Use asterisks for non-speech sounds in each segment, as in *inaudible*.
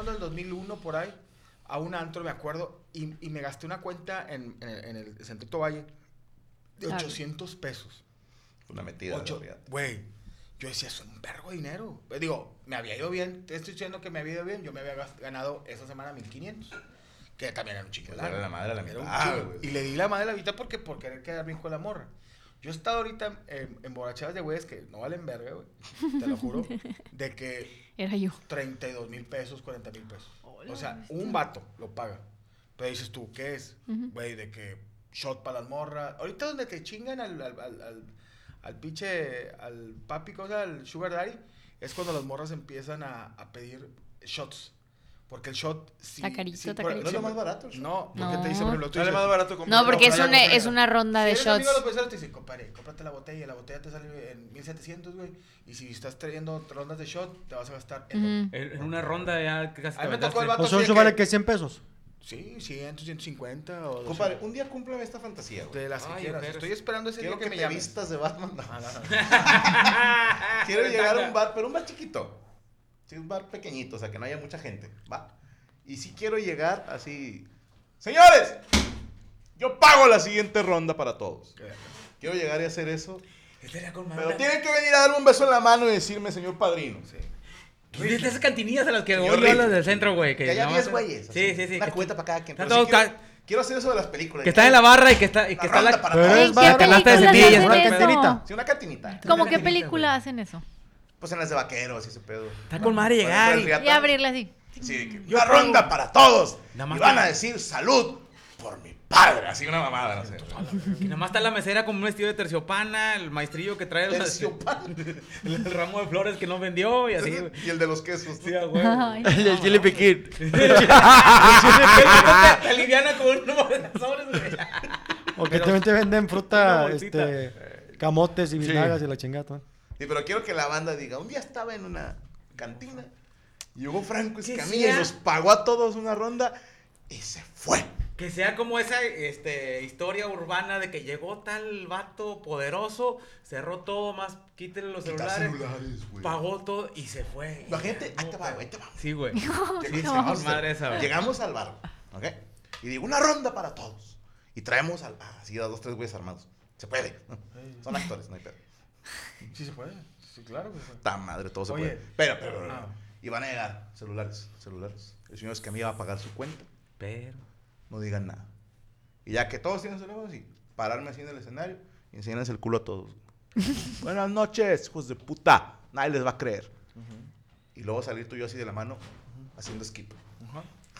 hablando del 2001 por ahí, a un antro, me acuerdo, y, y me gasté una cuenta en, en, el- en el Centrito Valle de Ah. 800 pesos. Una metida. de Ocho- realidad. Güey, yo decía, es un vergo de dinero. Eh, Digo, me había ido bien, te estoy diciendo que me había ido bien, yo me había ganado esa semana 1500. Que también era un chingo. de Pues era la madre a la mitad, güey. Y le di la madre a la mitad porque por querer quedar bien con la morra. Yo he estado ahorita en, en borrachadas de güeyes que no valen verga, güey. Te lo juro. *laughs* De que Era yo. 32 mil pesos, 40 mil pesos. O sea, un vato lo paga. Pero dices tú, ¿qué es? Güey, de que shot para las morras. Ahorita donde te chingan al, al, al, al, al pinche, al papi, cosa, al sugar daddy, es cuando las morras empiezan a, a pedir shots. Porque el shot... Sí, Está carito, sí, está por- carito. ¿No es lo más barato el shot? No, porque No. te dice, por ejemplo, tú dices- más barato No, porque es una, es una ronda de si eres amigo shots. de te dicen, compadre, cómprate la botella. La botella te sale en 1700, güey. Y si estás trayendo rondas de shot, te vas a gastar en Ujú. En una ronda ya casi A mí me tocó el vato de eso vale que 100 pesos. Sí, 100, 150 o... Compadre, 200. un día cúmpleme esta fantasía, güey. De las que Ay, quieras. Estoy esperando ese Quiero día que, que, me te llames. vistas de Batman. No. *laughs* Ah, no, no. *laughs* Quiero llegar a un bar, pero un bar chiquito. Sí, un bar pequeñito, o sea, que no haya mucha gente, ¿va? Y si quiero llegar así... Señores, yo pago la siguiente ronda para todos. Quiero llegar y hacer eso. Pero tienen que venir a darme un beso en la mano y decirme, señor padrino. Sí. De esas cantinillas a las que Señor voy yo, las del centro, güey. Que haya nada 10 más- güeyes. Sí, así, sí, sí. Una que- cuenta para cada quien. Está Pero sí todo quiero, ca- quiero hacer eso de las películas. Que está en la barra y que está, y que está ronda la... para Pero todos. es ¿En bar- qué canasta de películas cetillas, hacen una eso? cantinita. Sí, una cantinita. ¿Cómo Una qué película hacen eso? Pues en las de vaqueros y ese pedo. Está con madre llegar ejemplo, y... el Y abrirla así. Sí, que Yo una ronda para todos. Nada más y van que- a decir salud por mi padre. Así una mamada, no sé. Y nada más está la mesera con un vestido de terciopana, el maestrillo que trae el, Terciopana. el ramo de flores que no vendió y así, güey. y el de los quesos. Sí. Ay, *laughs* El del chile *laughs* piquín. Te aliviana con un número de sobres, güey. O que también te venden fruta, este, camotes y vinagas y la chingada. Sí, pero quiero que la banda diga, un día estaba en una cantina, llegó Franco Que Escamilla y nos pagó a todos una ronda y se fue. Que sea como esa este, historia urbana de que llegó tal vato poderoso, cerró todo, más quítele los Quitar celulares, celulares, güey. pagó todo y se fue. Imagínate, ahí No, te va, pero- güey, ahí te va. Sí, güey. *laughs* Llegamos, sí, llegamos, madre esa, güey. llegamos al bar, ¿ok? Y digo, una ronda para todos. Y traemos al ah, así a dos, tres güeyes armados. Se puede. *laughs* Son actores, no hay pedo. Sí se puede. Sí, claro que se puede. Ta madre, todo se Oye. puede. Pero, pero, pero, Ah. Y van a llegar celulares, celulares. El señor Escamilla va a pagar su cuenta. Pero... no digan nada. Y ya que todos tienen teléfono, sí, pararme así en el escenario y enseñarles el culo a todos. *laughs* Buenas noches, hijos de puta. Nadie les va a creer. Y luego salir tú y yo así de la mano, haciendo skip.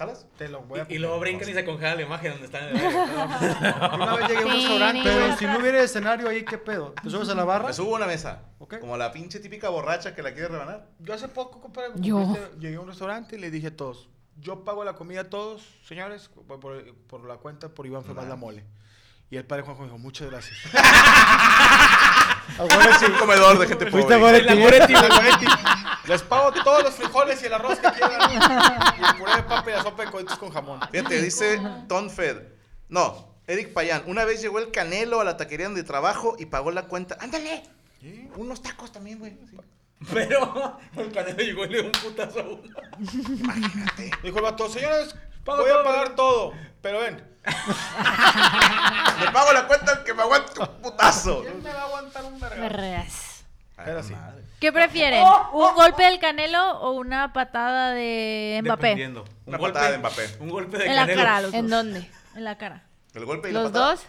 ¿Jalas? Te lo voy a Y, y luego brincan y se congela la imagen donde están en el... *laughs* Yo una vez llegué a un restaurante, Pero si no hubiera escenario ahí, ¿qué pedo? ¿Te subes a la barra? Me subo a una mesa. Ok. Como la pinche típica borracha que la quiere rebanar. Yo hace poco, compadre, Yo. llegué a un restaurante y le dije a todos, yo pago la comida a todos, señores, por, por- por la cuenta por Iván Fermás la mole. Y el padre Juanjo dijo, muchas gracias. *laughs* Ahora sí. Un comedor de gente Fuiste a pobre. Goretti. Les pago todos los frijoles y el arroz que quieran. y el puré de papa y la sopa de coditos con jamón. Fíjate, dice Ton Fed. No, Eric Payán. Una vez llegó el Canelo a la taquería donde trabajo y pagó la cuenta. ¡Ándale! Unos tacos también, güey. Sí. Pero el canelo llegó y le dio un putazo a uno. Imagínate. Dijo el vato, señores, Pago voy todo, a pagar todo, pero ven. Le pago la cuenta al que me aguante un putazo. ¿Quién me va a aguantar un verga? Berreas. Era ¿Qué prefieren? ¿Un golpe del Canelo o una patada de Mbappé? Dependiendo. Una patada de Mbappé. Un golpe de En la canelo. cara. ¿En dónde? En la cara. El golpe y la ¿Los patada. dos?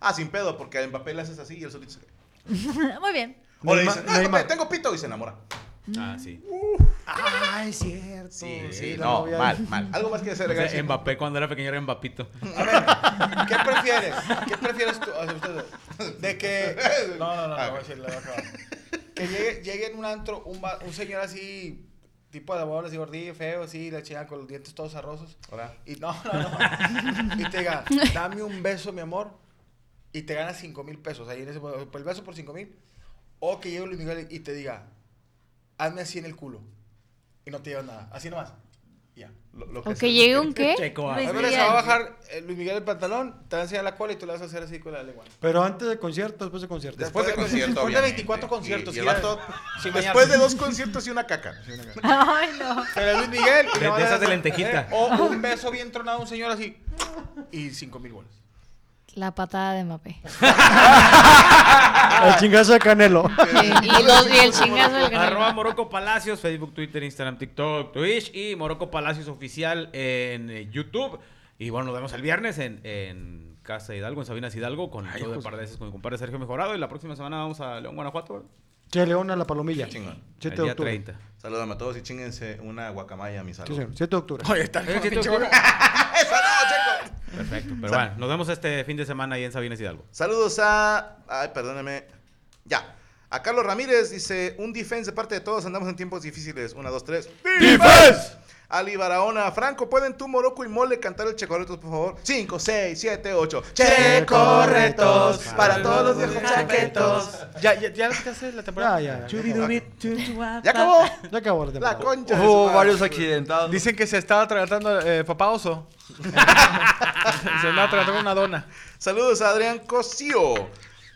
Ah, sin pedo, porque a Mbappé le haces así y él solito se cae. *laughs* Muy bien. O le dicen, Neymar. Mbappé, tengo pito y se enamora. Ah, sí. Ah, es cierto. Sí, la no, novia- mal, mal. Algo más que hacer, O sea? Mbappé cuando era pequeño era Mbapito. *laughs* A ver, ¿qué prefieres? ¿Qué prefieres tú? O sea, ustedes, de que. *laughs* No, no, no, no, voy a decir, le voy a acabar. Que llegue, llegue en un antro un, un señor así, tipo de abuelo, así gordillo, feo, así, la chica con los dientes todos arrosos. Ahora. Y no, no, no. Y te diga, dame un beso, mi amor. Y te ganas 5 mil pesos. Ahí en ese, el beso por 5 mil. O que llegue Luis Miguel y te diga, hazme así en el culo. Y no te llevas nada. Así nomás. Ya. Lo, lo ¿O sea. que llegue un qué? Checo, Luis A ver, se Miguel. va a bajar eh, Luis Miguel el pantalón, te va a enseñar la cola y tú le vas a hacer así con la lengua. Pero antes de concierto, después de concierto. Después de concierto, Después de obviamente. 24 conciertos, Y, y *laughs* después bañarse. de dos conciertos y una caca. Ay, no. Pero Luis Miguel. y De- de esas de lentejita. eh, o un beso bien tronado a un señor así. Y 5 mil bolas. La patada de Mapé. El chingazo de Canelo. y, los- y el chingazo del Arroba canal. Morocco Palacios, Facebook, Twitter, Instagram, TikTok, Twitch y Morocco Palacios Oficial en eh, YouTube. Y bueno, nos vemos el viernes en, en Casa Hidalgo, en Sabinas Hidalgo, con el show de Pardeses con mi compadre Sergio Mejorado. Y la próxima semana vamos a León, Guanajuato. Che, León a la palomilla. Chingón. 7 el de octubre. 30. Saludame a todos y chinguense una guacamaya a mi Sí, salud. señor. 7 de octubre. Oye, está sí, pinche te- boca. Perfecto. Pero bueno, nos vemos este fin de semana ahí en Sabinas Hidalgo. Saludos a. Ay, perdóneme. Ya. A Carlos Ramírez dice: Un defense de parte de todos. Andamos en tiempos difíciles. Una, dos, tres. ¡Defense! Ali Barahona. Franco, ¿pueden tú, Morocco y Mole cantar el Checorretos, por favor? Cinco, seis, siete, ocho. Checorretos. Para todos los viejos chaquetos. Ya, ya, ya te hace la temporada. Ya, ya. Ya, ¿Ya acabó? ya acabó la La temporada. concha. de su Hubo madre. varios accidentados. Dicen que se estaba tratando eh, papá oso. *laughs* se andaba tratando una dona. Saludos a Adrián Cosío.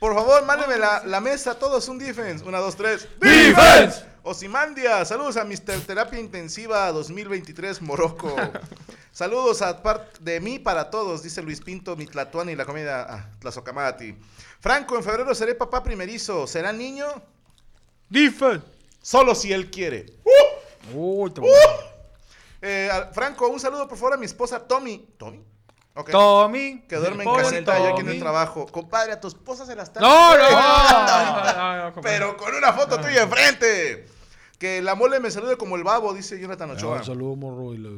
Por favor, mándeme la, la mesa, todos un defense. Una, dos, tres. ¡Defense! Osimandia, saludos a Mr. Terapia Intensiva 2023 Morocco. saludos a parte de mí para todos, dice Luis Pinto, mi Tlatuani y la comida ah, Tlazocamati. Franco, en febrero seré papá primerizo. ¿Será niño? Defense. Solo si él quiere. Uy, te Eh, Franco, un saludo por favor a mi esposa Tommy. ¿Tommy? Ok. Tommy. Que duerme en casita ya aquí en el trabajo. Compadre, a tu esposa se la está. No, no, no, no, no, no, Pero con una foto tuya enfrente. Que la mole me salude como el babo, dice Jonathan Ochoa. Un saludo, morro. Y la,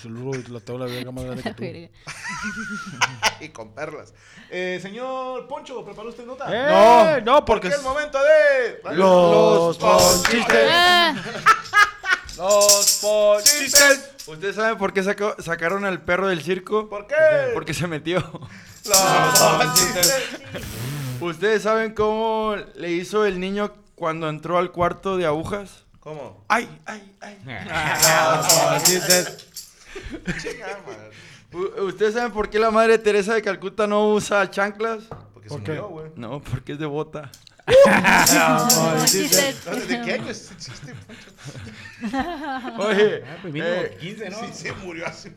saludo y la tengo la verga más grande que tú. *laughs* *laughs* Y con perlas. Eh, señor Poncho, ¿preparó usted nota? Eh, no, Porque porque es el momento de. Los ponchistes. Ah, *laughs* los ponchistes. ¿Ustedes saben por qué sacó- sacaron al perro del circo? ¿Por qué? Porque se metió. Los ponchistes. ¿Ustedes saben cómo le hizo el niño cuando entró al cuarto de agujas? ¿Cómo? ¡Ay, ay, ay! *laughs* Chinga, madre. U- ¿Ustedes saben por qué la madre Teresa de Calcuta no usa chanclas? Porque ¿Por se qué? murió, güey. No, porque es de bota. chistes. ¿De qué año es ese chiste? Oye, Pues mínimo eh, 15, ¿no? Sí, se murió hace un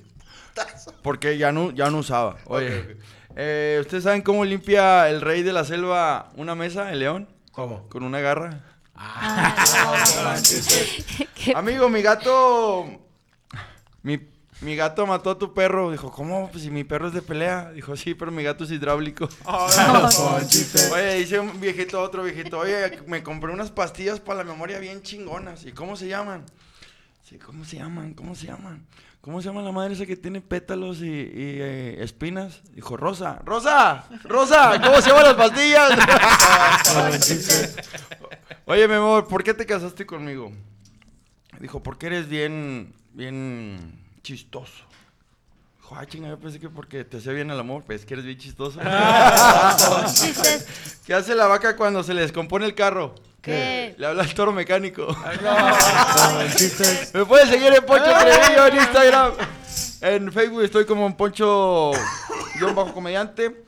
putazo. porque ya no, ya no usaba. Oye, Ok, ok. eh, ¿ustedes saben cómo limpia el rey de la selva una mesa, el león? ¿Cómo? Con una garra. Ah, Amigo, mi gato. Mi, mi gato mató a tu perro. Dijo, ¿cómo? Pues si mi perro es de pelea. Dijo, sí, pero mi gato es hidráulico. Oye, dice un viejito otro viejito, oye, me compré unas pastillas para la memoria bien chingonas. ¿Y cómo se llaman? Sí, ¿cómo se llaman? ¿Cómo se llaman? ¿Cómo se llama la madre esa que tiene pétalos y, eh, espinas? Dijo, Rosa. ¡Rosa! ¡Rosa! ¿Cómo se llaman las pastillas? Oye, mi amor, ¿por qué te casaste conmigo? Dijo, porque eres bien, bien chistoso. Dijo, ah, chinga, yo pensé que porque te hacía bien el amor, pues que eres bien chistoso. chistes. *laughs* ¿Qué hace la vaca cuando se le descompone el carro? ¿Qué? Le habla al toro mecánico. *laughs* Me puedes seguir en Poncho Trevillo en Instagram. En Facebook estoy como en Poncho guion bajo comediante.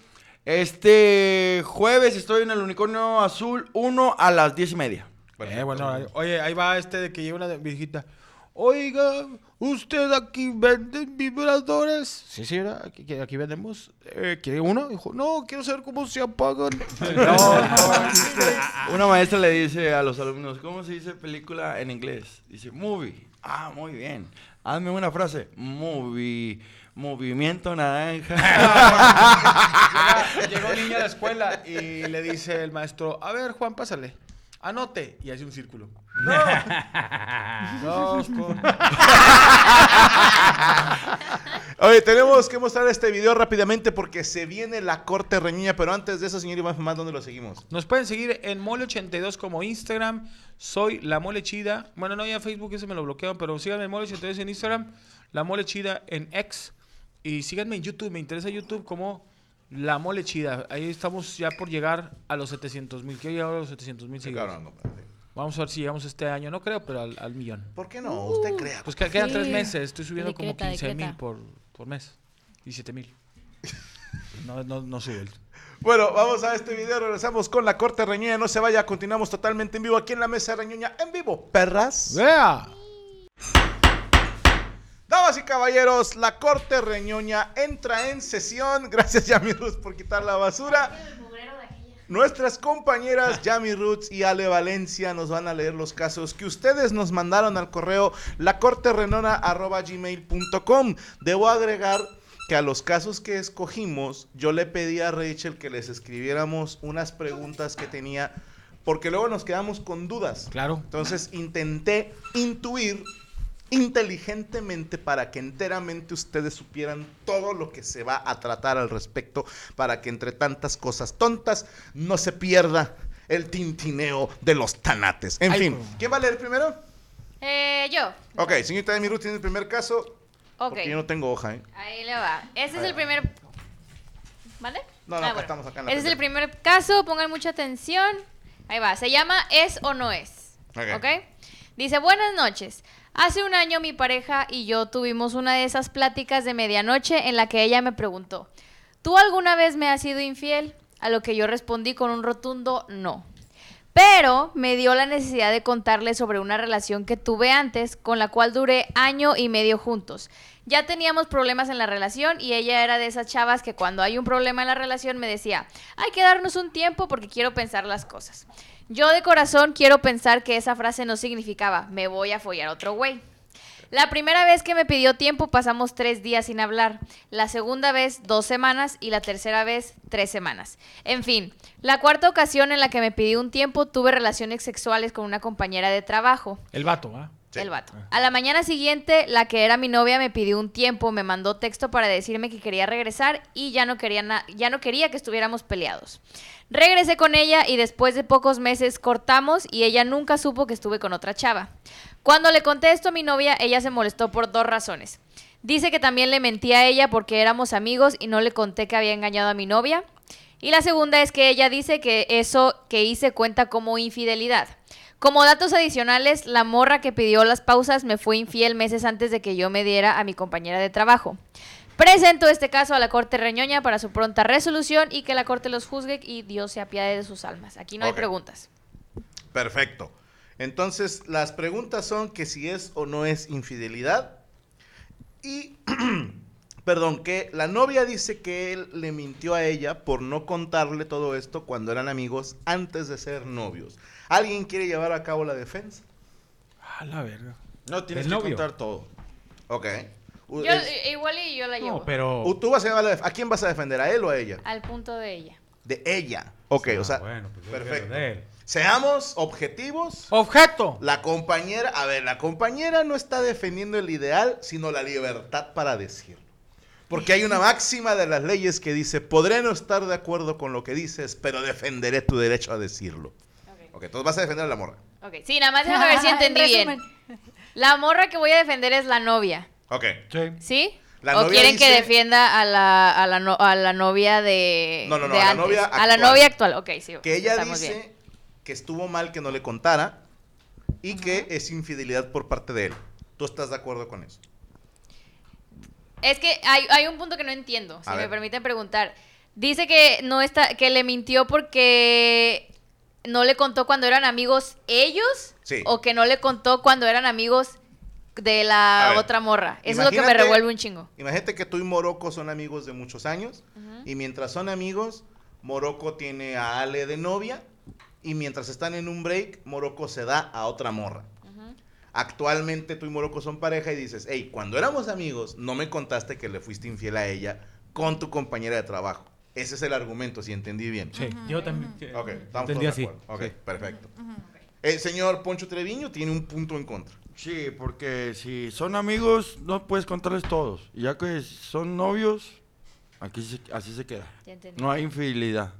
Este jueves estoy en el Unicornio Azul 1 a las 10 y media. Eh, bueno, ahí- oye, ahí va este de que lleva una viejita. Oiga, ¿usted aquí vende vibradores? Sí, señora, aquí, aquí- aquí vendemos. Eh, ¿Quiere uno? Dijo, no, quiero saber cómo se apagan. *laughs* Una maestra le dice a los alumnos, ¿cómo se dice película en inglés? Dice, movie. Ah, muy bien. Hazme una frase. Movie. Movimiento naranja. *laughs* Llegó un niño a la escuela y le dice el maestro, a ver, Juan, pásale. Anote. Y hace un círculo. *laughs* Dos con... *laughs* Oye, tenemos que mostrar este video rápidamente porque se viene la corte reñiña, pero antes de eso, señor Iván más ¿dónde lo seguimos? Nos pueden seguir en Mole82 como Instagram. Soy La Mole Chida. Bueno, no, ya Facebook ese me lo bloquearon, pero síganme en Mole82 en Instagram. La Mole Chida en X. Y síganme en YouTube. Me interesa YouTube como La Mole Chida. Ahí estamos ya por llegar a los 700 mil. Quiero llegar a los 700 mil Sí, seguidores. Vamos a ver si llegamos este año. No creo, pero al, al millón. ¿Por qué no? Usted crea. Pues que quedan Sí. tres meses. Estoy subiendo como Decreta, 15 mil por, por mes. 17 mil. *laughs* No, no, no sube. el- Bueno, vamos a este video. Regresamos con la corte reñoña. No se vaya. Continuamos totalmente en vivo aquí en la mesa reñoña. En vivo, perras. ¡Vea! Damas y caballeros, la corte reñoña entra en sesión. Gracias, Yami Roots, por quitar la basura. Nuestras compañeras Yami Roots y Ale Valencia nos van a leer los casos que ustedes nos mandaron al correo lacorterrenona.gmail.com. Debo agregar que a los casos que escogimos, yo le pedí a Rachel que les escribiéramos unas preguntas que tenía, porque luego nos quedamos con dudas. Claro. Entonces intenté intuir inteligentemente para que enteramente ustedes supieran todo lo que se va a tratar al respecto, para que entre tantas cosas tontas no se pierda el tintineo de los tanates. En Ay, fin. ¿quién va a leer primero? Eh, yo. Ok, señorita de Ruth tiene el primer caso, Ok. porque yo no tengo hoja, ¿eh? Ahí le va. Este es el primer. ¿Vale? No, no, acá estamos acá en la Este es el primer caso, pongan mucha atención. Ahí va. Se llama Es o no es. Ok. ¿Ok? Dice: Buenas noches. Hace un año mi pareja y yo tuvimos una de esas pláticas de medianoche en la que ella me preguntó: ¿Tú alguna vez me has sido infiel? A lo que yo respondí con un rotundo no. Pero me dio la necesidad de contarle sobre una relación que tuve antes, con la cual duré año y medio juntos. Ya teníamos problemas en la relación y ella era de esas chavas que cuando hay un problema en la relación me decía, hay que darnos un tiempo porque quiero pensar las cosas. Yo de corazón quiero pensar que esa frase no significaba, me voy a follar otro güey. La primera vez que me pidió tiempo pasamos tres días sin hablar, la segunda vez dos semanas y la tercera vez tres semanas. En fin, la cuarta ocasión en la que me pidió un tiempo tuve relaciones sexuales con una compañera de trabajo. El vato, ¿ah? Sí. El vato. A la mañana siguiente, la que era mi novia me pidió un tiempo, me mandó texto para decirme que quería regresar y ya no quería, ya no quería que estuviéramos peleados. Regresé con ella y después de pocos meses cortamos y ella nunca supo que estuve con otra chava. Cuando le conté esto a mi novia, ella se molestó por dos razones. Dice que también le mentí a ella porque éramos amigos y no le conté que había engañado a mi novia. Y la segunda es que ella dice que eso que hice cuenta como infidelidad. Como datos adicionales, la morra que pidió las pausas me fue infiel meses antes de que yo me diera a mi compañera de trabajo. Presento este caso a la Corte Reñoña para su pronta resolución y que la Corte los juzgue y Dios se apiade de sus almas. Aquí no hay preguntas. Perfecto. Entonces, las preguntas son que si es o no es infidelidad. Y, *clears throat* perdón, que la novia dice que él le mintió a ella por no contarle todo esto cuando eran amigos antes de ser novios. ¿Alguien quiere llevar a cabo la defensa? A la verga. No, tienes ¿Del que novio? contar todo. Ok. Yo, es- igual y yo la llevo. No, pero. u- ¿Tú vas a, llevar la def- ¿A quién vas a defender? ¿A él o a ella? Al punto de ella. De ella. Ok, Ah, o sea, bueno, pues perfecto. quiero de él. Seamos objetivos. ¡Objeto! La compañera, a ver, la compañera no está defendiendo el ideal, sino la libertad para decirlo. Porque hay una máxima de las leyes que dice, podré no estar de acuerdo con lo que dices, pero defenderé tu derecho a decirlo. Ok. Ok, entonces vas a defender a la morra. Ok, sí, nada más déjame ver si *laughs* entendí En bien. La morra que voy a defender es la novia. Ok. Sí. ¿Sí? La ¿O quieren que defienda a la, a la, no- a la novia de. No, no, no, de a la novia A la actual. novia actual, ok, sí. Que ella dice bien. que estuvo mal que no le contara y que es infidelidad por parte de él. ¿Tú estás de acuerdo con eso? Es que hay, hay un punto que no entiendo, si A me ver. permiten preguntar. Dice que no está, que le mintió porque no le contó cuando eran amigos ellos, Sí. o que no le contó cuando eran amigos de la ver, otra morra. Eso es lo que me revuelve un chingo. Imagínate que tú y Morocco son amigos de muchos años y mientras son amigos, Morocco tiene a Ale de novia y mientras están en un break, Morocco se da a otra morra. Actualmente tú y Morocco son pareja y dices, hey, cuando éramos amigos, no me contaste que le fuiste infiel a ella con tu compañera de trabajo. Ese es el argumento, si entendí bien. Sí, yo también. Ok, estamos Entendí todos así. de acuerdo. Ok, sí. perfecto. El señor Poncho Treviño tiene un punto en contra. Sí, porque si son amigos, no puedes contarles todos. Y ya que son novios, aquí se- así se queda. No hay infidelidad.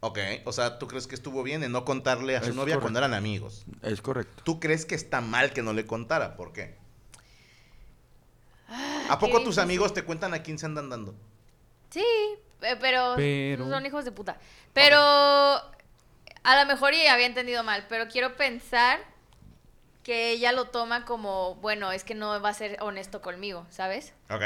Ok, o sea, ¿tú crees que estuvo bien en no contarle a su Es novia cuando eran amigos? Es correcto. ¿Tú crees que está mal que no le contara? ¿Por qué? ¿A qué poco tus amigos te cuentan a quién se andan dando? Sí, pero, Pero- son hijos de puta. Pero A lo mejor y había entendido mal, pero quiero pensar que ella lo toma como, bueno, es que no va a ser honesto conmigo, ¿sabes? Ok.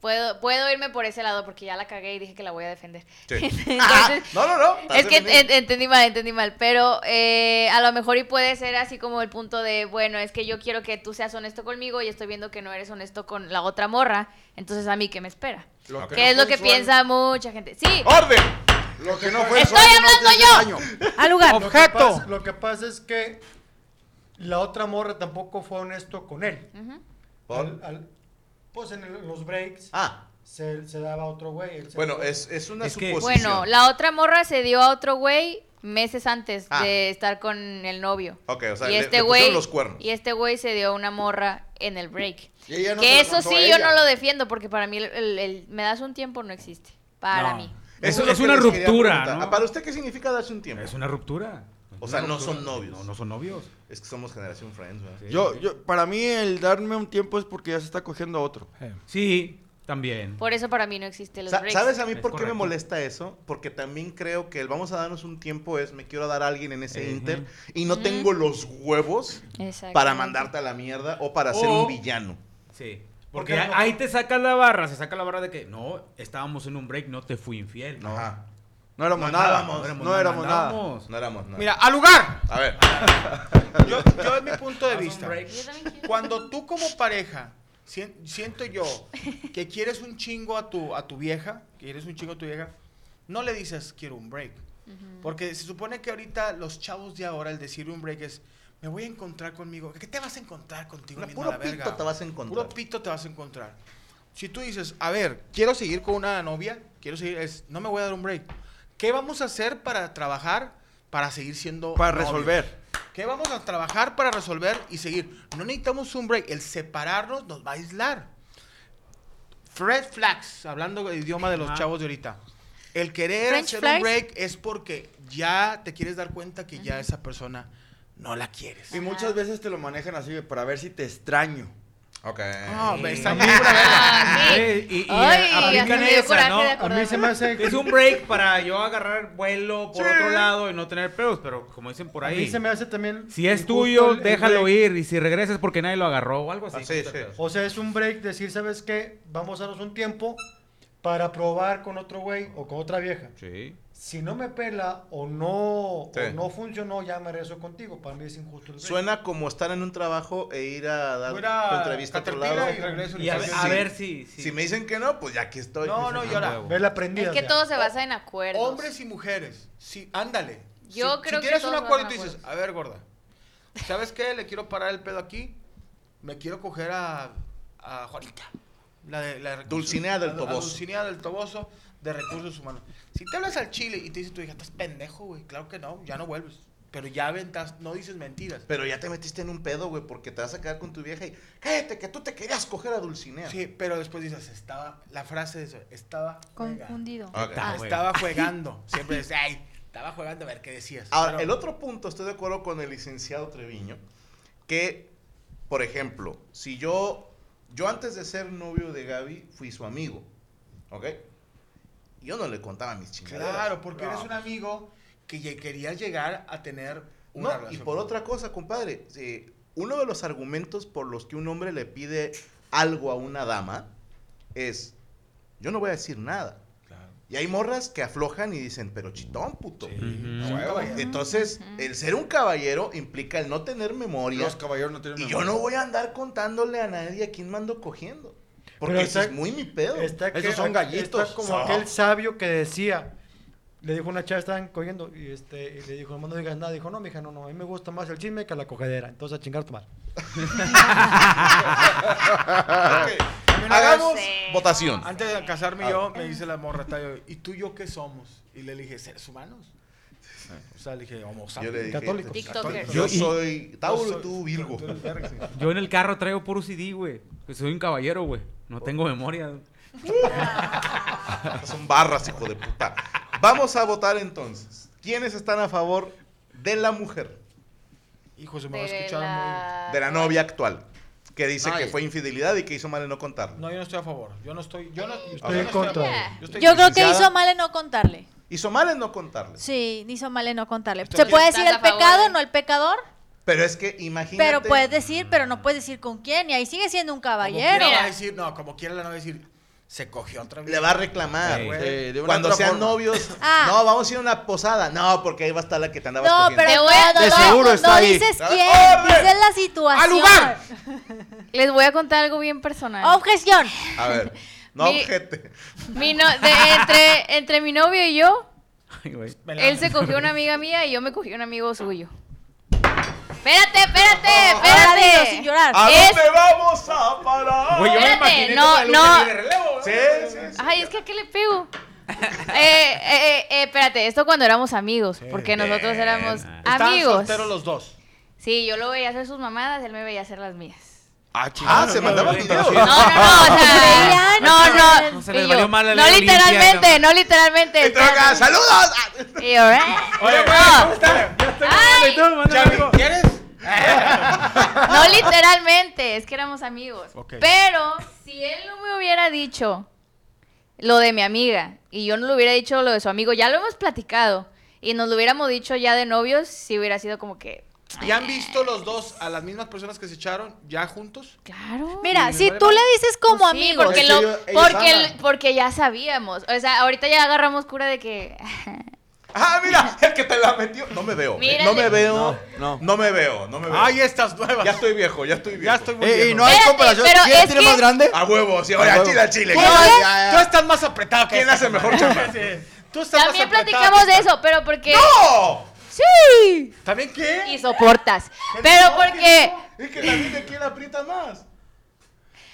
Puedo, puedo irme por ese lado porque ya la cagué y dije que la voy a defender. Sí. *laughs* Entonces, Ah, no, no, no. es que en- entendí mal, entendí mal. Pero eh, a lo mejor y puede ser así como el punto de, bueno, es que yo quiero que tú seas honesto conmigo y estoy viendo que no eres honesto con la otra morra. Entonces a mí, ¿qué me espera? Lo Que es no lo que piensa mucha gente. Sí, ¡Orden! Lo que no fue Estoy hablando yo. al lugar. Lo que, Objeto. pasa, lo que pasa es que la otra morra tampoco fue honesto con él. Ujú. ¿Por? Al- al- pues en el- los breaks Ah, se, se daba otro güey. bueno, es, es una Es que- suposición. Bueno, la otra morra se dio a otro güey meses antes Ah. de estar con el novio. Ok, o sea, y le- este güey los cuernos. y este güey se dio a una morra en el break. Y ella no que eso sí a yo no lo defiendo porque para mí el, el- el me das un tiempo no existe. Para No. mí. Eso Es- es que una ruptura. ¿no? Ah, ¿Para usted qué significa darse un tiempo? Es una ruptura. O sea, no son novios. No, no son novios. Es que somos generación friends, ¿verdad? Sí, Yo, yo, para mí el darme un tiempo es porque ya se está cogiendo a otro. Sí, también. Por eso para mí no existe los Sa- breaks. ¿Sabes a mí Es por qué me molesta eso? Porque también creo que el vamos a darnos un tiempo es me quiero dar a alguien en ese Ujú. inter y no tengo los huevos para mandarte a la mierda o para ser un villano. Sí. Porque ahí te saca la barra, se saca la barra de que no, estábamos en un break, no te fui infiel. No, Ajá. No éramos No nada. andábamos, no éramos nada. No éramos nada. Mira, al lugar. A ver. *laughs* Yo, yo en mi punto de vista, cuando tú como pareja, sien- siento yo que quieres un chingo a tu, a tu vieja, que quieres un chingo a tu vieja, no le dices quiero un break. Porque se supone que ahorita los chavos de ahora, el decir un break es, me voy a encontrar conmigo. ¿Qué te vas a encontrar contigo mismo puro a la verga? pito te vas a encontrar. Puro pito te vas a encontrar. Si tú dices, a ver, quiero seguir con una novia, quiero seguir, es, no me voy a dar un break. ¿Qué vamos a hacer para trabajar, para seguir siendo Para novios? resolver. ¿Qué vamos a trabajar para resolver y seguir? No necesitamos un break. El separarnos nos va a aislar. Red flags, hablando el idioma de los Ajá. chavos de ahorita. El querer French hacer un break es porque ya te quieres dar cuenta que ya esa persona no la quieres. Y muchas veces te lo manejan así para ver si te extraño. Ok. No, me está A bien mí-. Ah, sí. Y, y Ay, aplican esa, A mí se me hace... Es un break para yo agarrar vuelo por otro lado y no tener pedos, pero como dicen por A ahí, mí se me hace también... si es tuyo, el- déjalo ir y si regresas porque nadie lo agarró o algo así. Ah, sí, sí. O sea, es un break decir, ¿sabes qué? Vamos a darnos un tiempo para probar con otro güey o con otra vieja. Sí. Si no me pela o no, Sí. o no funcionó, ya me regreso contigo. Para mí es injusto el. Suena como estar en un trabajo e ir a dar Voy a tu entrevista a otro lado. y regreso. Y a, Sí. a ver si... si- Si me dicen que no, pues ya aquí estoy. No, no, y ahora. Ve la Es prendida. que ya. todo se basa en acuerdos. Hombres y mujeres. Sí, ándale. Yo si, creo si que tienes un acuerdo y tú dices, a ver, gorda, ¿sabes qué? Le quiero parar el pedo aquí. Me quiero coger a, a Juanita. La de, la de recursos- Dulcinea del Toboso. Dulcinea del Toboso de recursos humanos. Si te hablas al chile y te dice tu hija, estás pendejo, güey. Claro que no, ya no vuelves. Pero ya aventas, no dices mentiras. Pero ya te metiste en un pedo, güey, porque te vas a quedar con tu vieja y cállate que tú te querías coger a Dulcinea. Sí, pero después dices, estaba, la frase de eso, estaba juega- Confundido. Ok. Ah, Estaba jugando. *laughs* Siempre dices, ay, estaba jugando a ver qué decías. Ahora, Pero- el otro punto, estoy de acuerdo con el licenciado Treviño, que, por ejemplo, si yo, yo antes de ser novio de Gaby, fui su amigo, ¿ok? Yo no le contaba mis chingaderas. Claro, porque No. eres un amigo que querías llegar a tener una No, y por otra cosa, compadre, eh, uno de los argumentos por los que un hombre le pide algo a una dama es, yo no voy a decir nada. Y hay morras que aflojan y dicen, pero chitón, puto. Entonces, el ser un caballero implica el no tener memoria. Los caballeros no tienen Y yo no voy a andar contándole a nadie a quién mando cogiendo. Porque Pero ese está- es muy mi pedo. Está Esos son gallitos. Está como aquel sabio que decía, le dijo una chava, estaban cogiendo, y, este, y le dijo, no, no digas nada. Dijo, no, mija, no, no, a mí me gusta más el chisme que la cogedera. Entonces, a chingar tu madre. *laughs* Hagamos votación. Antes de casarme yo, me dice la morra, Tayo, ¿y tú y yo qué somos? Y le dije, ¿seres humanos? O sea, le dije, homo Yo sapiens. le dije, Católicos. TikTokers. Yo soy Tauro Yo y tú Virgo. Yo en el carro traigo puro CD, güey. Que soy un caballero, güey. No tengo memoria. *laughs* Son barras, hijo de puta. Vamos a votar entonces. ¿Quiénes están a favor de la mujer? Hijo, se me va a escuchar la... De la novia actual. Que dice que fue infidelidad y que hizo mal en no contarlo. No, yo no estoy a favor. Yo no estoy. Yo no, yo Estoy en contra. Yo, estoy- Yo creo que hizo mal en no contarle. Hizo mal en no contarle. Sí, hizo mal en no contarle. Estoy- Se puede decir ¿Estás el pecado, de- no el pecador, Pero es que imagínate. pero puedes decir, pero no puedes decir con quién. Y ahí sigue siendo un Como caballero. quiera va a decir, no, como quiera la no va a decir, se cogió otra vez. Le va a reclamar. Sí. güey. Sí, Cuando sean forma. novios, *laughs* Ah. no, vamos a ir a una posada. No, porque ahí va a estar la que te andabas No, cogiendo. pero Te no, voy a- no, de no, seguro no, está no ahí. dices ¿Sabes? quién, dices la situación. ¡Al lugar! Les voy a contar algo bien personal. Objeción. A ver, no Mi- objete. Mi no- de- entre, entre mi novio y yo, Ay, güey. él se cogió una amiga mía y yo me cogí un amigo suyo. Espérate, espérate, Ahora dilo sin espérate. llorar. ¿A Es- dónde vamos a parar? Güey, yo me Espérate, imaginé no, la no. libre de relevo, ¿no? Sí, sí, sí. Ay, es que a qué le pego. *laughs* Eh, eh, eh, eh, espérate, esto cuando éramos amigos, porque nosotros éramos Estaban amigos. solteros los dos. Sí, yo lo veía hacer sus mamadas, él me veía hacer las mías. Ah, Ah, se mandaban videos. No, no, no, o sea, *laughs* Veían, no, no, No se les y valió mal la no literalmente, no. literalmente. Acá, ¡Saludos! Y yo, ¿eh? Oye, güey, No. ¿cómo estás? Ya estoy Ay. grabando y todo, mándame Chavi, algo. ¿quieres? *laughs* No literalmente, es que éramos amigos. Pero si él no me hubiera dicho lo de mi amiga y yo no le hubiera dicho lo de su amigo, ya lo hemos platicado y nos lo hubiéramos dicho ya de novios, si hubiera sido como que, ¿Y han visto los dos a las mismas personas que se echaron ya juntos? claro. Mira, si tú le dices como Pues sí, amigo, porque, lo- porque, porque ya sabíamos. O sea, ahorita ya agarramos cura de que. *laughs* Ah, mira, *laughs* el que te la metió. No me veo. Mírale. No me veo. No, No, no. me veo. No me veo. Ay, estas nuevas. ya estoy viejo, ya estoy viejo. Ya estoy muy Eh, viejo. y no hay Espérate, comparación. pero ¿Quién es tiene que- más grande? A huevo, sí, A oye, chile al chile. ¿Qué? ¿Quién- ¿Qué? Ya, Tú estás más apretado que ¿Quién hace mejor chamba? Sí. Tú estás También más apretado platicamos de eso, pero porque. ¡No! ¡Sí! ¿También qué? Y soportas. Pero No, porque. Es que también de quién aprieta más.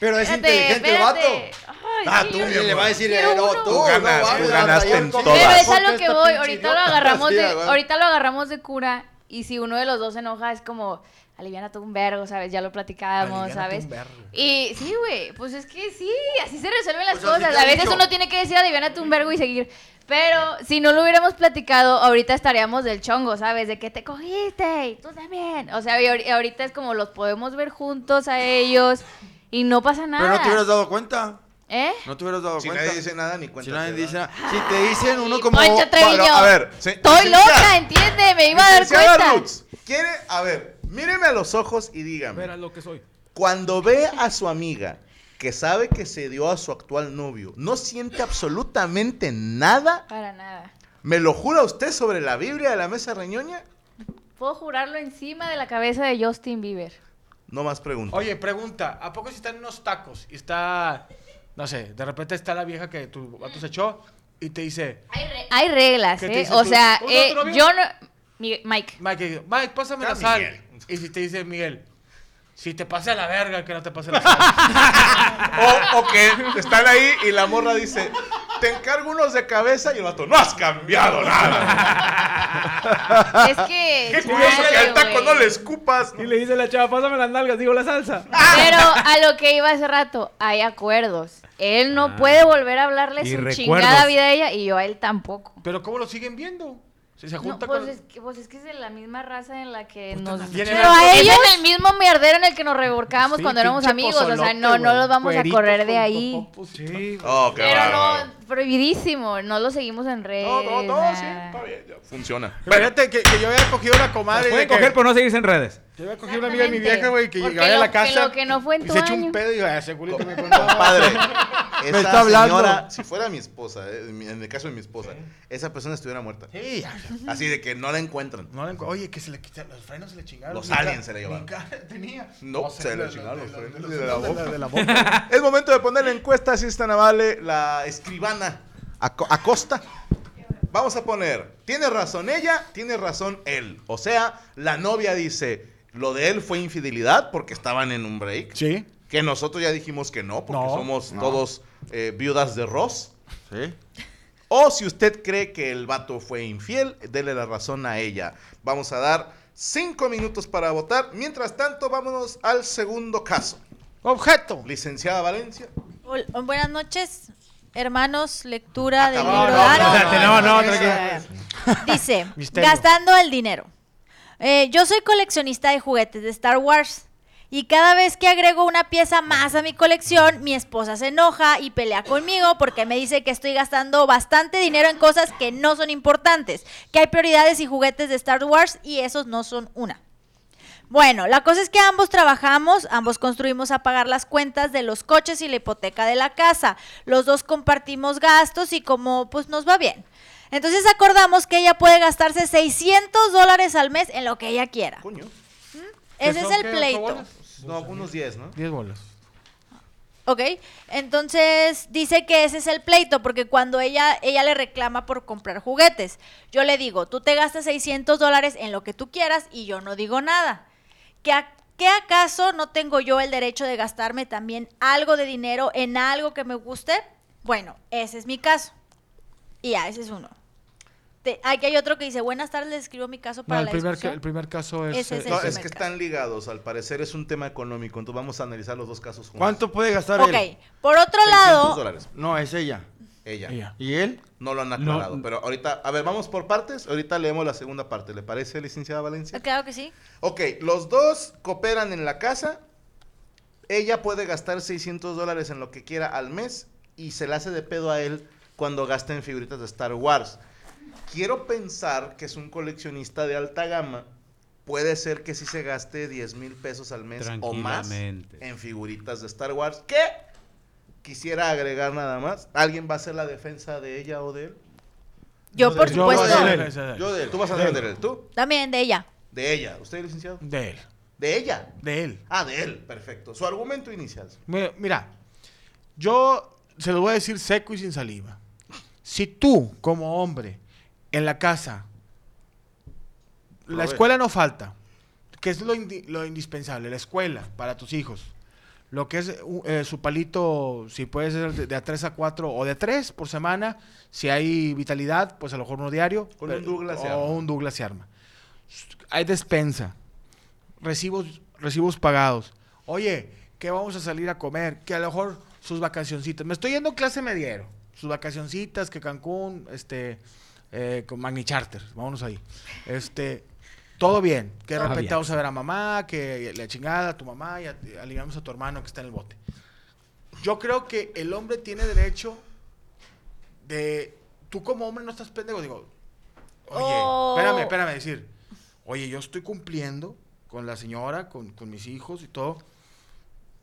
Pero es Espérate, inteligente el espérate. vato. Ay, Ah, tú, le va a decir, eh, no, uno. tú, Tú ganas, no, tú ganaste en con- todas. Pero es a lo que voy. Ahorita lo agarramos de, ahorita lo agarramos de cura. Y si uno de los dos se enoja, es como, aliviana tú un vergo, ¿sabes? Ya lo platicábamos, ¿sabes? un vergo. Y sí, güey, pues es que sí, así se resuelven las Pues cosas. A veces dicho. uno tiene que decir, aliviánate un vergo y seguir. Pero si no lo hubiéramos platicado, ahorita estaríamos del chongo, ¿sabes? De que te cogiste y tú también. O sea, ahorita es como los podemos ver juntos a ellos y no pasa nada. Pero no te hubieras dado cuenta. ¿Eh? No te hubieras dado Si cuenta. nadie dice nada, ni cuenta. Si nadie dice da. nada. Si te dicen uno como. Poncho Treviño. Bueno, a ver, se- Estoy loca, entiende, me iba a dar cuenta. Roots, quiere, a ver, míreme a los ojos y dígame. Verás lo que soy. Cuando ve a su amiga que sabe que se dio a su actual novio, no siente absolutamente nada. Para nada. ¿Me lo jura usted sobre la Biblia de la mesa reñoña? Puedo jurarlo encima de la cabeza de Justin Bieber. No más preguntas. Oye, pregunta, ¿a poco si están en unos tacos y está, no sé, de repente está la vieja que tu vato se echó y te dice, Hay reglas, ¿Qué te ¿eh? dice O tú? sea, ¿Cómo se llama eh, yo no... Mi- Mike. Mike, Mike, pásame la sal. Miguel. Y si te dice Miguel, si te pase a la verga, que no te pase la *laughs* sal. O, o que están ahí y la morra dice, te encargo unos de cabeza y el vato, no has cambiado nada. *laughs* Es que... Qué curioso que al taco no le escupas. Y le dice la chava, pásame las nalgas, digo la salsa. Pero a lo que iba hace rato, hay acuerdos. Él no Ah. puede volver a hablarle Y su recuerdos. chingada vida a ella y yo a él tampoco. Pero ¿cómo lo siguen viendo? Si se No, junta pues, con... es que, pues es que es de la misma raza en la que Pues nos... Pero a ellos... en el mismo mierdero en el que nos revolcábamos Sí, cuando éramos amigos. O sea, no, no los vamos a correr de ahí. totopos. Sí. Oh, qué Pero no, prohibidísimo. No lo seguimos en redes. No, no, no, sí, está bien, ya funciona. Imagínate que, que yo había cogido una comadre. pueden de que- coger, pero no seguirse en redes. Yo había cogido una amiga de mi vieja, güey, que llegaba a la casa. que lo que no fue en y tu se echa año. un pedo y yo, "Ah, seguro que me Compadre, *laughs* esa está hablando. señora, si fuera mi esposa, eh, en el caso de mi esposa, esa persona estuviera muerta. Sí. Así de que no la encuentran. No le encu- Oye, que se le quitaron los frenos, se le chingaron. Los aliens se le llevaron. *laughs* tenía. No, se le chingaron los frenos de- la boca. *laughs* Es momento de poner la encuesta, si es tan amable, la escribana Aco- Acosta. Vamos a poner, tiene razón ella, tiene razón él. O sea, la novia dice, lo de él fue infidelidad porque estaban en un break. Sí. Que nosotros ya dijimos que no, porque No, somos no. todos eh, viudas de Ross. Sí. O si usted cree que el vato fue infiel, dele la razón a ella. Vamos a dar cinco minutos para votar. Mientras tanto, vámonos al segundo caso. Objeto. Licenciada Valencia. Buenas noches, hermanos, lectura del libro. no, no, no. Dice, *laughs* gastando el dinero. Eh, yo soy coleccionista de juguetes de Star Wars Y cada vez que agrego una pieza más a mi colección, mi esposa se enoja y pelea conmigo porque me dice que estoy gastando bastante dinero en cosas que no son importantes, que hay prioridades y juguetes de Star Wars y esos no son una. Bueno, la cosa es que ambos trabajamos, ambos construimos a pagar las cuentas de los coches y la hipoteca de la casa. Los dos compartimos gastos y como pues nos va bien. Entonces acordamos que ella puede gastarse 600 dólares al mes en lo que ella quiera. Coño. Ese es el pleito. No, unos 10, ¿no? 10 bolas. ¿Ok? Entonces dice que ese es el pleito, porque cuando ella, ella le reclama por comprar juguetes, yo le digo, tú te gastas 600 dólares en lo que tú quieras y yo no digo nada. ¿Qué, a- ¿Qué acaso no tengo yo el derecho de gastarme también algo de dinero en algo que me guste? Bueno, ese es mi caso. Y ya, ese es uno. Te- aquí hay otro que dice, buenas tardes, les escribo mi caso No, para el la primer, ca- discusión". el primer caso es... Ese es eh, el No, primer es que caso. están ligados. Al parecer es un tema económico. Entonces vamos a analizar los dos casos juntos. ¿Cuánto puede gastar Ok, él? por otro 600 lado, dólares. No, es ella. Ella. ella. ¿Y él? No lo han No. aclarado. Pero ahorita, a ver, vamos por partes. Ahorita leemos la segunda parte. ¿Le parece, licenciada Valencia? claro que sí. Ok, los dos cooperan en la casa. Ella puede gastar 600 dólares en lo que quiera al mes y se le hace de pedo a él cuando gasta en figuritas de Star Wars. Quiero pensar que es un coleccionista de alta gama. Puede ser que sí se gaste 10 mil pesos al mes o más en figuritas de Star Wars. ¿Qué? Quisiera agregar nada más. ¿Alguien va a hacer la defensa de ella o de él? Yo, por Yo voy a supuesto, Yo de él. ¿Tú vas a defender de él? ¿Tú? también de ella. De ella. ¿Usted, licenciado? De él. De ella. De él. Ah, de él. Perfecto. Su argumento inicial. Mi- Mira, yo se lo voy a decir seco y sin saliva. Si tú, como hombre, en la casa, la Robert. escuela no falta, que es lo, indi- lo indispensable, la escuela para tus hijos. Lo que es eh, su palito, si puede ser de, de a 3 a 4 o de 3 por semana, si hay vitalidad, pues a lo mejor uno diario. Con un Douglas O un Douglas se arma. Hay despensa, recibos, recibos pagados. Oye, ¿qué vamos a salir a comer? Que a lo mejor sus vacacioncitas. Me estoy yendo clase mediero. Sus vacacioncitas, que Cancún, este, eh, con Magni Charter. Vámonos ahí. Este, todo bien. Que de repente vamos a ver a mamá, que la chingada a tu mamá y a- aliviamos a tu hermano que está en el bote. Yo creo que el hombre tiene derecho de. Tú como hombre no estás pendejo. Digo, oye, Oh. espérame, espérame, decir. Oye, yo estoy cumpliendo con la señora, con, con mis hijos y todo.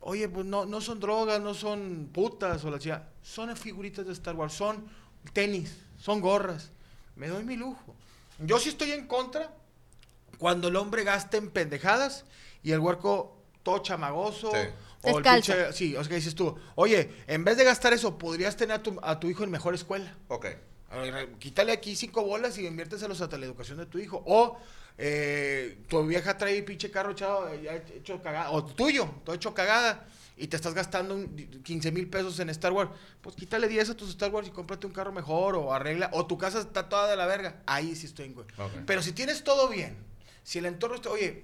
Oye, pues no, no son drogas, no son putas o la chica. Son figuritas de Star Wars, son tenis, son gorras. Me doy mi lujo. Yo sí estoy en contra cuando el hombre gasta en pendejadas y el huerco todo chamagoso. Sí. O el pinche, sí, o sea, que dices tú, oye, en vez de gastar eso, podrías tener a tu, a tu hijo en mejor escuela. Ok. Ver, quítale aquí cinco bolas y inviérteselos a la educación de tu hijo. O eh, tu vieja trae pinche carro echado, eh, ya hecho cagada. O tuyo, todo hecho cagada. Y te estás gastando un 15 mil pesos en Star Wars. Pues quítale 10 a tus Star Wars y cómprate un carro mejor. O arregla. O tu casa está toda de la verga. Ahí sí estoy en güey. Pero si tienes todo bien. Si el entorno está, oye,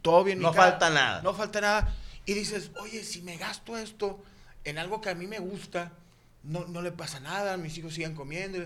todo bien. mi No cara, falta nada. No falta nada. Y dices, oye, si me gasto esto en algo que a mí me gusta, no, no le pasa nada, mis hijos sigan comiendo,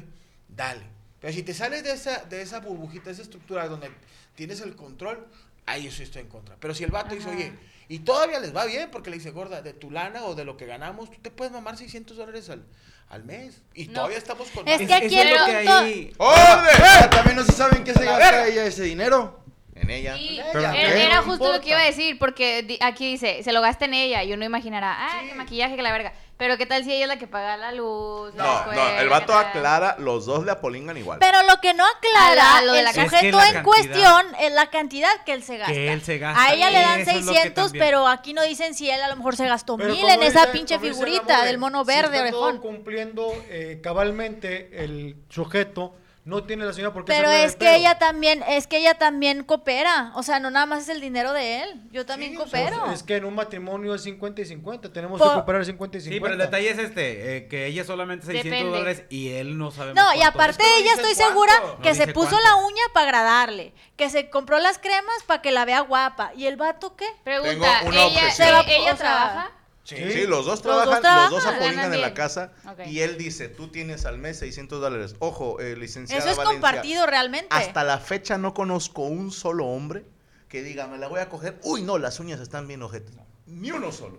dale. Pero si te sales de esa, de esa burbujita, de esa estructura donde tienes el control, ahí yo sí estoy en contra. Pero si el vato dice, oye, y todavía les va bien porque le dice, gorda, de tu lana o de lo que ganamos, tú te puedes mamar 600 dólares al, al mes. Y No. todavía estamos con... Es que aquí el lo que punto- ahí- Pero también no se saben qué se gasta ella ese dinero. En ella. Sí, Pero era, justo lo que iba a decir, porque aquí dice, se lo gasta en ella, y uno imaginará, ah, Sí. qué maquillaje, que la verga. Pero qué tal si ella es la que paga la luz, la No, no, el vato aclara, los dos le apolingan igual. Pero lo que no aclara A la- lo de el la cantidad. sujeto Es que la en cantidad- cuestión es la cantidad que él se gasta. Que él se gasta. A ella le dan Eso es lo que 600, también- pero aquí no dicen si él a lo mejor se gastó Pero mil en esa dice- pinche figurita del mono si verde está todo orejón. cumpliendo eh, cabalmente el sujeto, no tiene la señora por qué Pero de es que pedo. ella también, es que ella también coopera. O sea, no nada más es el dinero de él. Yo también Sí, o sea, coopero. es que en un matrimonio es 50 y 50. Tenemos que cooperar 50 y 50. Sí, pero el detalle es este, eh, que ella solamente 600 Depende. dólares y él no sabe No, y aparte Es que no ella estoy cuánto. segura No que se puso cuánto. la uña para agradarle, que se compró las cremas para que la vea guapa. ¿Y el vato qué? Pregunta, Tengo una ¿ella, ella, Se va- o sea, trabaja? Sí, Sí. los dos dos trabajan, los dos, trabajan, apolingan ganan en la casa y él dice, tú tienes al mes 600 dólares. Ojo, eh, licenciada Eso es Valencia, compartido realmente. Hasta la fecha no conozco un solo hombre que diga, me la voy a coger. Uy, no, las uñas están bien ojetes. Ni uno solo.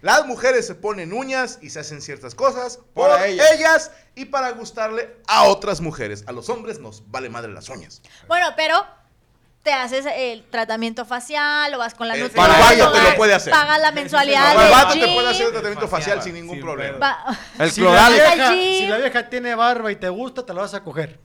Las mujeres se ponen uñas y se hacen ciertas cosas por Para ellas. ellas. y para gustarle a otras mujeres. A los hombres nos vale madre las uñas. Bueno, pero te haces el tratamiento facial o vas con la El nutrióloga. te lo puede hacer. Pagas la mensualidad vato te puede hacer el tratamiento Facial, sin ningún sin problema. va- El *laughs* Si la, vieja, si la vieja tiene barba y te gusta, te la vas a coger.